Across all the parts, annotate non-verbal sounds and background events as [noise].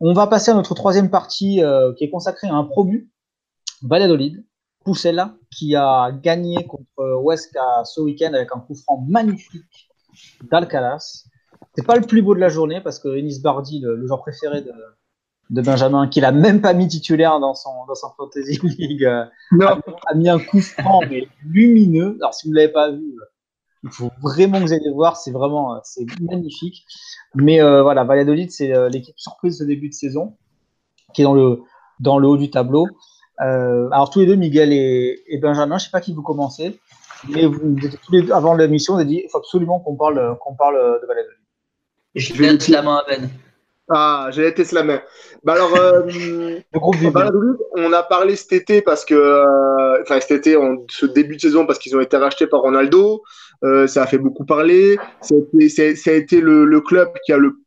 On va passer à notre troisième partie euh, qui est consacrée à un promu, Valladolid, Poussella, qui a gagné contre Huesca ce week-end avec un coup franc magnifique d'Alcalas. C'est pas le plus beau de la journée parce que Enis Bardi, le, joueur préféré de, de Benjamin, qu'il a même pas mis titulaire dans son, dans son Fantasy League, euh, a, a, mis un coup franc mais lumineux. Alors si vous ne l'avez pas vu, il faut vraiment que vous allez voir, c'est vraiment c'est magnifique. Mais euh, voilà, Valladolid, c'est euh, l'équipe surprise de début de saison, qui est dans le, dans le haut du tableau. Euh, alors tous les deux, Miguel et, Benjamin, je sais pas qui vous commencez, mais vous, tous les deux, avant l'émission, vous avez dit il faut absolument qu'on parle, qu'on parle de Valladolid. Je vais la main à Ben. Ah, j'ai été la main. Bah alors, euh, [laughs] on a parlé cet été parce que, euh, enfin cet été, ce début de saison parce qu'ils ont été rachetés par Ronaldo. Euh, ça a fait beaucoup parler. Ça a été, ça a été le, le, club qui a le,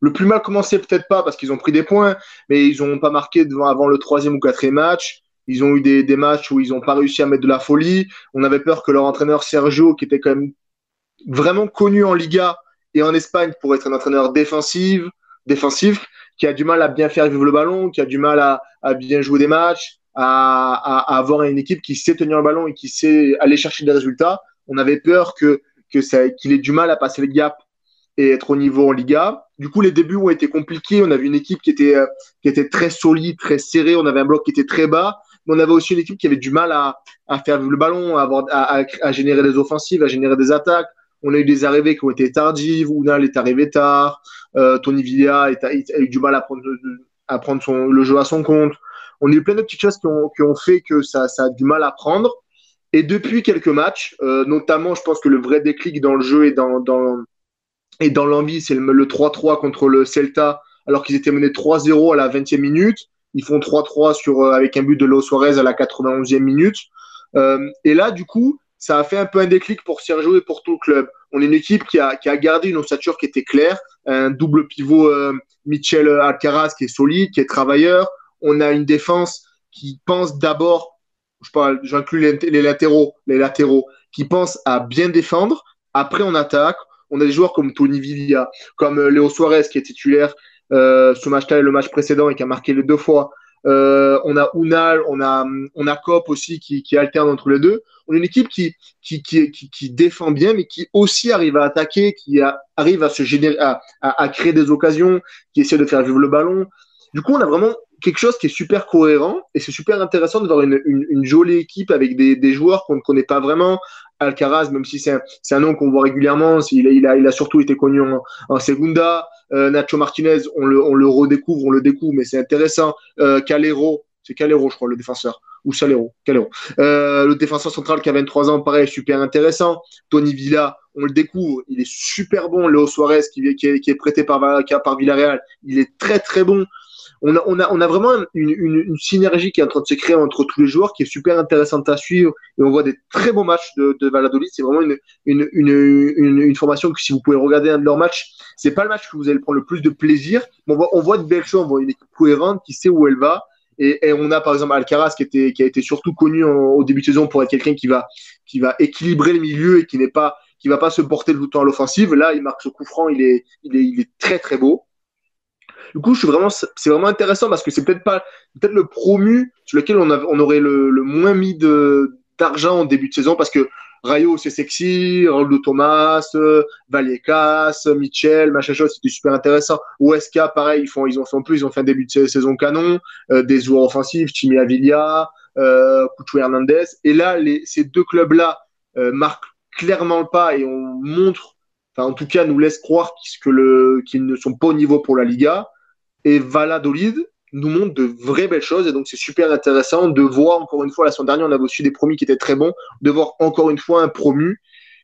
le plus mal commencé, peut-être pas parce qu'ils ont pris des points, mais ils n'ont pas marqué devant, avant le troisième ou quatrième match. Ils ont eu des, des matchs où ils n'ont pas réussi à mettre de la folie. On avait peur que leur entraîneur Sergio, qui était quand même vraiment connu en Liga et en Espagne pour être un entraîneur défensif, défensif, qui a du mal à bien faire vivre le ballon, qui a du mal à, bien jouer des matchs, à, avoir une équipe qui sait tenir le ballon et qui sait aller chercher des résultats. On avait peur que, qu'il ait du mal à passer le gap et être au niveau en Liga. Du coup, les débuts ont été compliqués. On avait une équipe qui était, euh, qui était très solide, très serrée. On avait un bloc qui était très bas. Mais on avait aussi une équipe qui avait du mal à, à faire vivre le ballon, à, avoir, à, générer des offensives, à générer des attaques. On a eu des arrivées qui ont été tardives. Ounal est arrivé tard. Euh, Tony Villa a, eu du mal à prendre, le jeu à son compte. On a eu plein de petites choses qui ont, fait que ça, a du mal à prendre. Et depuis quelques matchs, euh, notamment, je pense que le vrai déclic dans le jeu et dans, l'envie, c'est le 3-3 contre le Celta, alors qu'ils étaient menés 3-0 à la 20e minute. Ils font 3-3 sur, euh, avec un but de Lo Suarez à la 91e minute. Euh, et là, du coup, ça a fait un peu un déclic pour Sergio et pour tout le club. On est une équipe qui a, gardé une ossature qui était claire, un double pivot euh, Michel Alcaraz qui est solide, qui est travailleur. On a une défense qui pense d'abord, je parle, j'inclus les, latéraux, les latéraux, qui pensent à bien défendre. Après, on attaque. On a des joueurs comme Tony Villa, comme euh, Léo Suarez qui est titulaire euh, ce match-là et le match précédent et qui a marqué les deux fois. Euh, on a Unal, on a, on a Cop aussi qui, alterne entre les deux. On a une équipe qui, qui, qui, défend bien, mais qui aussi arrive à attaquer, qui arrive à se générer, à, à, à, créer des occasions, qui essaie de faire vivre le ballon. Du coup, on a vraiment quelque chose qui est super cohérent et c'est super intéressant de voir une, une, une jolie équipe avec des, des joueurs qu'on ne connaît pas vraiment. Alcaraz, même si c'est un, un, nom qu'on voit régulièrement, il a, il, a, il a surtout été connu en, en Segunda. Euh, Nacho Martinez, on le, on le redécouvre, on le découvre, mais c'est intéressant. Euh, Calero, c'est Calero, je crois, le défenseur. Ou Salero, Calero. Euh, le défenseur central qui a 23 ans, pareil, super intéressant. Tony Villa, on le découvre, il est super bon. Léo Suarez, qui, qui, est, qui est prêté par, par Villarreal, il est très très bon on a, on a, on a vraiment une, une, une, synergie qui est en train de se créer entre tous les joueurs qui est super intéressante à suivre et on voit des très bons matchs de, de Valladolid. C'est vraiment une, une, une, formation que si vous pouvez regarder un de leurs matchs, c'est pas le match que vous allez prendre le plus de plaisir, on voit, on voit de belles choses, on voit une équipe cohérente qui sait où elle va. Et, et, on a par exemple Alcaraz qui, était, qui a été surtout connu au début de saison pour être quelqu'un qui va, qui va équilibrer le milieu et qui n'est pas, qui va pas se porter le temps à l'offensive. Là, il marque ce coup franc, il est, il est, il est très très beau. Du coup, je suis vraiment, c'est vraiment intéressant parce que c'est peut-être pas, peut-être le promu sur lequel on, a, on aurait le, le moins mis de d'argent en début de saison parce que Rayo, c'est sexy, Roldo Thomas, Vallecas, Michel, machin chose, c'était super intéressant. Huesca, pareil, ils font, ils ont fait en plus, ils ont fait un début de saison canon, euh, des joueurs offensifs, Timmy Avilla, euh, Couchou Hernandez. Et là, les, ces deux clubs-là euh, marquent clairement le pas et on montre, enfin, en tout cas, nous laisse croire qu'ils ne sont pas au niveau pour la Liga. Et Valladolid nous montre de vraies belles choses. Et donc, c'est super intéressant de voir, encore une fois, la semaine dernière, on avait aussi des promis qui étaient très bons, de voir encore une fois un promu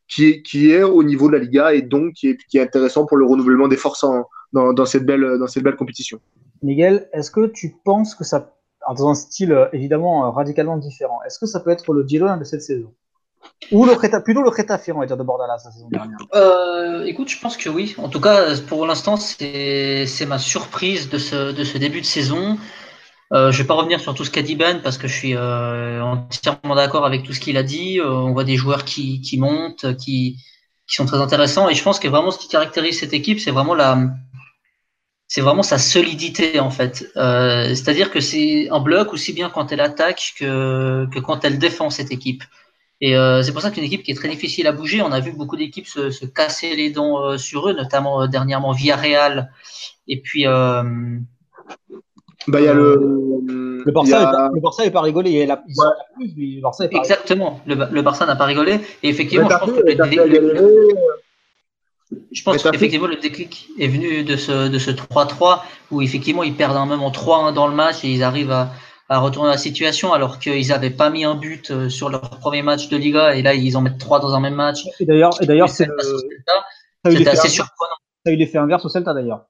qui est, qui est au niveau de la Liga et donc qui est, qui est intéressant pour le renouvellement des forces dans, dans, cette belle, dans cette belle compétition. Miguel, est-ce que tu penses que ça, dans un style euh, évidemment euh, radicalement différent, est-ce que ça peut être le Girona de cette saison? Ou le plutôt le Retafe, on va dire, de Bordalas la saison dernière. Euh, écoute, je pense que oui. En tout cas, pour l'instant, c'est ma surprise de ce, de ce début de saison. Euh, je vais pas revenir sur tout ce qu'a dit Ben parce que je suis euh, entièrement d'accord avec tout ce qu'il a dit. On voit des joueurs qui, qui montent, qui, qui sont très intéressants. Et je pense que vraiment ce qui caractérise cette équipe, c'est vraiment la, vraiment sa solidité en fait. C'est-à-dire que c'est un bloc aussi bien quand elle attaque que, que quand elle défend cette équipe. Et euh, c'est pour ça qu'une équipe qui est très difficile à bouger, on a vu beaucoup d'équipes se, se, casser les dents euh, sur eux, notamment dernièrement Villarreal. Et puis. bah, il y a le. Le Barça, n'est pas, pas rigolé. Il la, le Barça Exactement. Le, le Barça n'a pas rigolé. Et effectivement, je pense que le, je pense qu'effectivement, le déclic est venu de ce, de ce 3-3 où effectivement ils perdent un moment 3-1 dans le match et ils arrivent à, à retourner la situation alors qu'ils n'avaient pas mis un but euh, sur leur premier match de Liga et là ils en mettent 3 dans un même match. Et d'ailleurs, et d'ailleurs c'est assez surprenant. Ça a eu l'effet inverse au Celta d'ailleurs.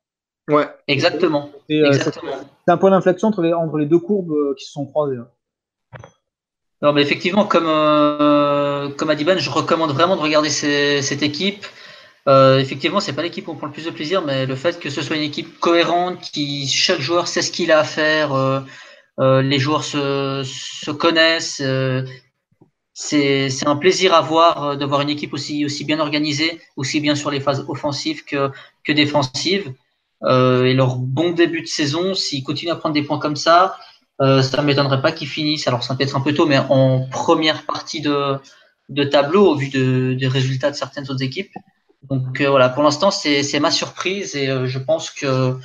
Ouais. Exactement. Euh, c'est un point d'inflexion entre les, entre les deux courbes euh, qui se sont croisées. Hein. Non, mais effectivement, comme, euh, comme Adiban, je recommande vraiment de regarder ces, cette équipe. Euh, effectivement, c'est pas l'équipe où on prend le plus de plaisir, mais le fait que ce soit une équipe cohérente, qui chaque joueur sait ce qu'il a à faire, les joueurs se, se connaissent, euh, c'est un plaisir à voir euh, de voir une équipe aussi, bien organisée, aussi bien sur les phases offensives que, défensives. Euh, et leur bon début de saison, s'ils continuent à prendre des points comme ça, ça ne m'étonnerait pas qu'ils finissent, alors ça peut être un peu tôt, mais en première partie de, tableau au vu de, des résultats de certaines autres équipes. Donc euh, voilà, pour l'instant, c'est ma surprise et euh, je pense que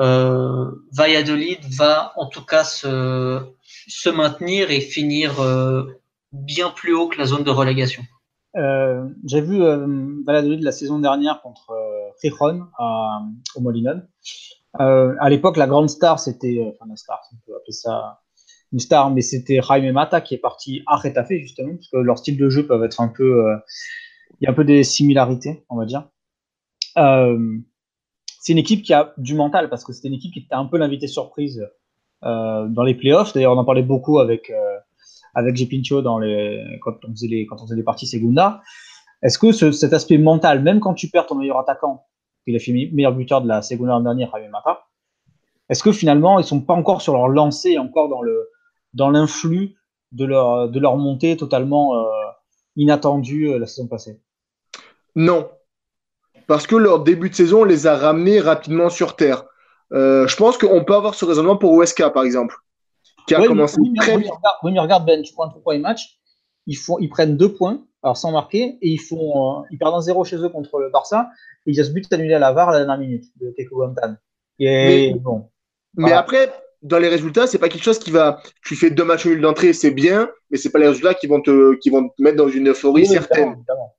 euh, Valladolid va en tout cas se, maintenir et finir euh, bien plus haut que la zone de relégation. Euh, J'ai vu Valladolid la saison dernière contre Gijón au Molinón. à l'époque, la grande star, c'était, enfin la star, on peut appeler ça une star, mais c'était Jaime Mata qui est parti à Retafe justement, parce que leur style de jeu peuvent être un peu il y a un peu des similarités, on va dire. C'est une équipe qui a du mental parce que c'était une équipe qui était un peu l'invité surprise euh, dans les playoffs. D'ailleurs, on en parlait beaucoup avec euh, avec Pincho dans les quand on faisait les quand on faisait les parties Segunda. Est-ce que ce, cet aspect mental, même quand tu perds ton meilleur attaquant, il a fait meilleur buteur de la Segunda l'an dernier, Javier Mata, est-ce que finalement ils sont pas encore sur leur lancée, encore dans le dans l'influx de leur de leur montée totalement euh, inattendue euh, la saison passée? Non. Parce que leur début de saison les a ramenés rapidement sur Terre. Euh, je pense qu'on peut avoir ce raisonnement pour Weska, par exemple, qui a commencé oui, très oui, oui, regarde, Ben, tu prends le premier match, ils, font, ils prennent deux points, alors sans marquer, et ils, font, euh, ils perdent un zéro chez eux contre le Barça, et ils ont ce but annulé à la VAR à la dernière minute de Kekou Guantan. Et mais, bon. Mais après, dans les résultats, c'est pas quelque chose qui va. Tu fais deux matchs nuls d'entrée, c'est bien, mais c'est pas les résultats qui vont te, qui vont te mettre dans une euphorie certaine. Évidemment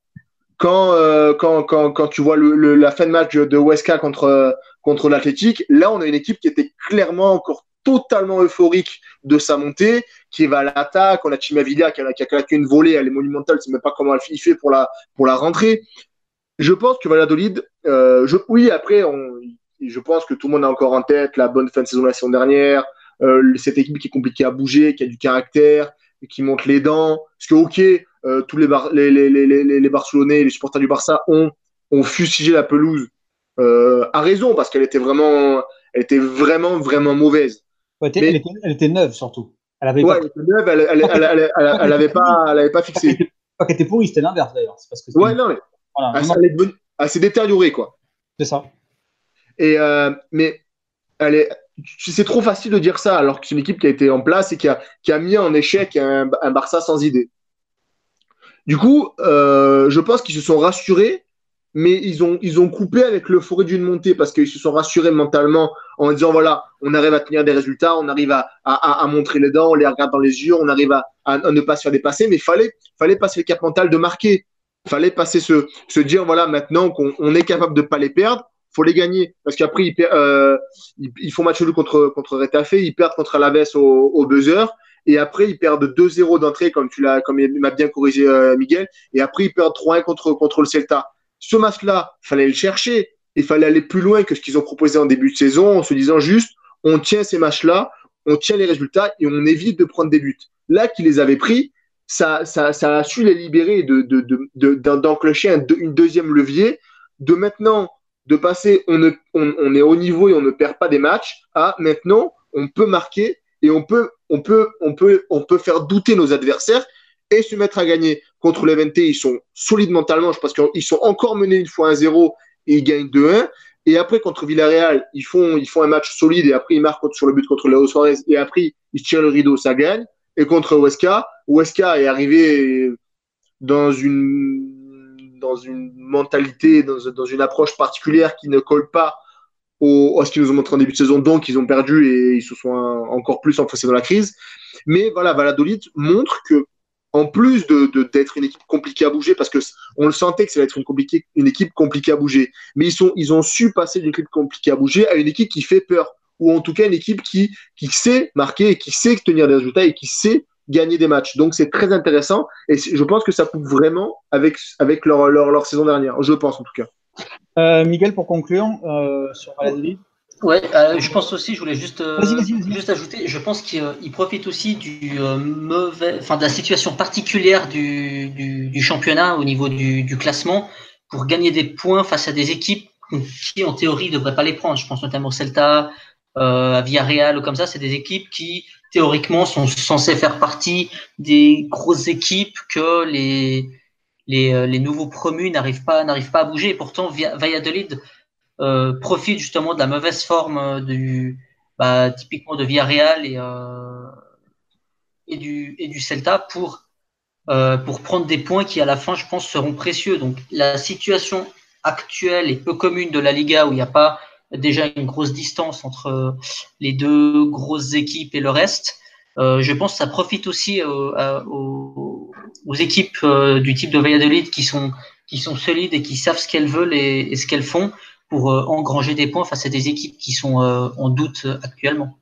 quand, euh, quand, quand, quand, tu vois la fin de match de Weska contre, contre l'Athletic, là, on a une équipe qui était clairement encore totalement euphorique de sa montée, qui va à l'attaque. On a Chimavilla qui a, qui a claqué une volée, elle est monumentale, je ne sais même pas comment elle fait pour la, pour la rentrée. Je pense que Valladolid, euh, oui, après, je pense que tout le monde a encore en tête la bonne fin de saison de la saison dernière, euh, cette équipe qui est compliquée à bouger, qui a du caractère, qui monte les dents. Parce que, ok, euh, tous les, les, les, les, les, Barcelonais, les supporters du Barça ont, ont fustigé la pelouse euh, à raison parce qu'elle était vraiment, elle était vraiment, vraiment mauvaise. Ouais, elle, était, elle, était, neuve surtout. Elle avait ouais, pas... elle était neuve, elle, elle, elle, elle, elle avait pas, [laughs] pas fixé. Pas qu'elle était pourrie, c'était l'inverse d'ailleurs. Ouais, non, mais voilà, elle, est devenue, elle s'est détériorée quoi. C'est ça. Et euh, mais elle est, c'est trop facile de dire ça alors que c'est une équipe qui a été en place et qui a, qui a mis en échec un, un Barça sans idée. Du coup, euh, je pense qu'ils se sont rassurés, mais ils ont, ils ont coupé avec l'euphorie d'une montée parce qu'ils se sont rassurés mentalement en disant voilà, on arrive à tenir des résultats, on arrive à, à, à montrer les dents, on les regarde dans les yeux, on arrive à, à ne pas se faire dépasser, mais il fallait, fallait passer le cap mental de marquer. Fallait passer ce, se dire voilà, maintenant qu'on on est capable de ne pas les perdre, faut les gagner parce qu'après ils, euh, ils, font match nul contre contre Retafe, ils perdent contre Alaves au, au buzzer et après ils perdent 2-0 d'entrée comme tu l'as comme il m'a bien corrigé euh, Miguel et après ils perdent 3-1 contre contre le Celta. Ce match-là, fallait le chercher, il fallait aller plus loin que ce qu'ils ont proposé en début de saison en se disant juste on tient ces matchs-là, on tient les résultats et on évite de prendre des buts. Là qu'ils les avaient pris, ça, ça, a su les libérer de d'enclencher de, de, un, une deuxième levier de maintenant de passer on, ne, on est au niveau et on ne perd pas des matchs à maintenant on peut marquer et on peut, on peut, on peut, on peut faire douter nos adversaires et se mettre à gagner. Contre 20, ils sont solides mentalement, je pense qu'ils sont encore menés une fois 1-0 et ils gagnent 2-1. et après contre Villarreal, ils font, ils font un match solide et après ils marquent sur le but contre Leo Suarez et après ils tirent le rideau, ça gagne. Et contre Huesca, Huesca est arrivé dans une, dans une mentalité, dans une approche particulière qui ne colle pas à ce qu'ils nous ont montré en début de saison, donc ils ont perdu et ils se sont encore plus enfoncés dans la crise. Mais voilà, Valladolid montre que en plus de d'être une équipe compliquée à bouger, parce que on le sentait que ça allait être une, équipe compliquée à bouger, mais ils sont ils ont su passer d'une équipe compliquée à bouger à une équipe qui fait peur, ou en tout cas une équipe qui qui sait marquer, et qui sait tenir des résultats et qui sait gagner des matchs. Donc c'est très intéressant et je pense que ça pousse vraiment avec avec leur, leur saison dernière. Je pense en tout cas. Euh, Miguel, pour conclure euh, sur Valladolid. Ouais, euh, je pense aussi, je voulais juste, euh, juste ajouter, je pense qu'il profite aussi du mauvais, enfin de la situation particulière du, du, du championnat au niveau du, du, classement pour gagner des points face à des équipes qui en théorie ne devraient pas les prendre. Je pense notamment au Celta, à Villarreal ou comme ça, c'est des équipes qui théoriquement sont censées faire partie des grosses équipes que les les, les nouveaux promus n'arrivent pas n'arrivent pas à bouger. Et pourtant, Valladolid euh, profite justement de la mauvaise forme euh, du, bah, typiquement de Villarreal et, euh, et, du, et Celta pour, euh, prendre des points qui à la fin, je pense, seront précieux. Donc la situation actuelle est peu commune de la Liga où il n'y a pas déjà une grosse distance entre les deux grosses équipes et le reste. Euh, je pense que ça profite aussi aux, aux, équipes du type de Valladolid qui sont, qui sont solides et qui savent ce qu'elles veulent et, ce qu'elles font pour euh, engranger des points face à des équipes qui sont euh, en doute actuellement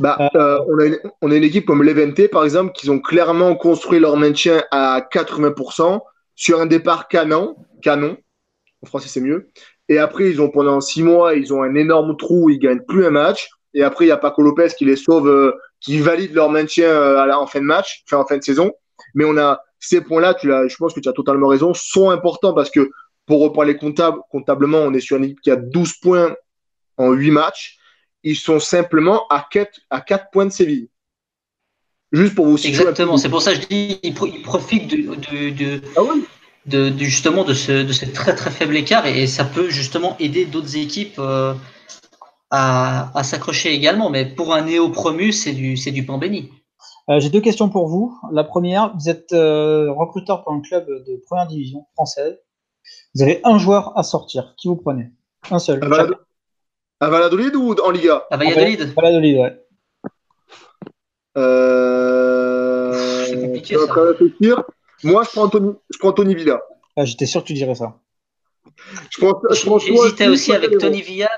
bah, euh, on, a une, on, a une, équipe comme l'Eventé, par exemple, qui ont clairement construit leur maintien à 80% sur un départ canon, canon. En français, c'est mieux. Et après, ils ont pendant six mois, ils ont un énorme trou, ils gagnent plus un match. Et après, il y a Paco Lopez qui les sauve, qui valide leur maintien en fin de match, enfin en fin de saison. Mais on a ces points-là, tu je pense que tu as totalement raison, sont importants parce que pour reparler comptable, comptablement, on est sur une équipe qui a 12 points en 8 matchs. Ils sont simplement à 4, à 4 points de Séville. Juste pour vous situer. Exactement, c'est pour ça que je dis ils profitent de, de, ah de, de, justement de ce, de ce très très faible écart et, ça peut justement aider d'autres équipes euh, à, à s'accrocher également. Mais pour un néo-promu, c'est du, du pain béni. Euh, j'ai deux questions pour vous. La première, vous êtes euh, recruteur pour un club de première division française. Vous avez un joueur à sortir. Qui vous prenez? Un seul. À, Valladolid ou en Liga? À Valladolid. À Valladolid, ouais. Euh... [laughs] C'est compliqué, ça. Moi, je prends Anthony, je prends Tony Villa. Ah, J'étais sûr que tu dirais ça. Je pense, je J'hésitais aussi avec Tony Villa.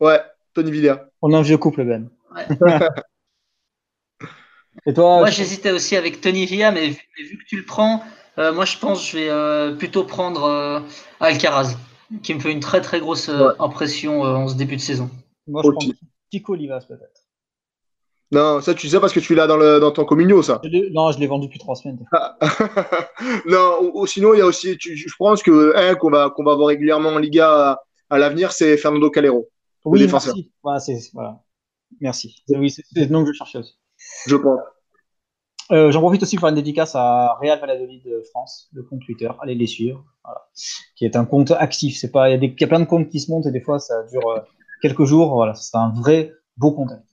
Mais... Ouais, Tony Villa. On a un vieux couple, Ben. Ouais. [laughs] Et toi Moi, j'hésitais aussi avec Tony Villa, mais vu, que tu le prends, euh, moi, je pense que je vais euh, plutôt prendre euh, Alcaraz, qui me fait une très très grosse impression en ce début de saison. Moi, je prends Tico Olivas peut-être. Non, ça tu sais parce que tu l'as dans, le, dans ton communio, ça. non, je l'ai vendu depuis trois semaines. [laughs] non, ou, sinon il y a aussi, je pense que un qu'on va qu'on va voir régulièrement en Liga à, l'avenir, c'est Fernando Calero. Oui, merci. Voilà, voilà. Merci. Oui, c'est le nom que je cherchais aussi. Je pense. Euh, j'en profite aussi pour faire une dédicace à Real Valladolid France, le compte Twitter. Allez les suivre. Voilà. Qui est un compte actif. Il y, a plein de comptes qui se montent et des fois ça dure euh, quelques jours. Voilà, c'est un vrai beau contact.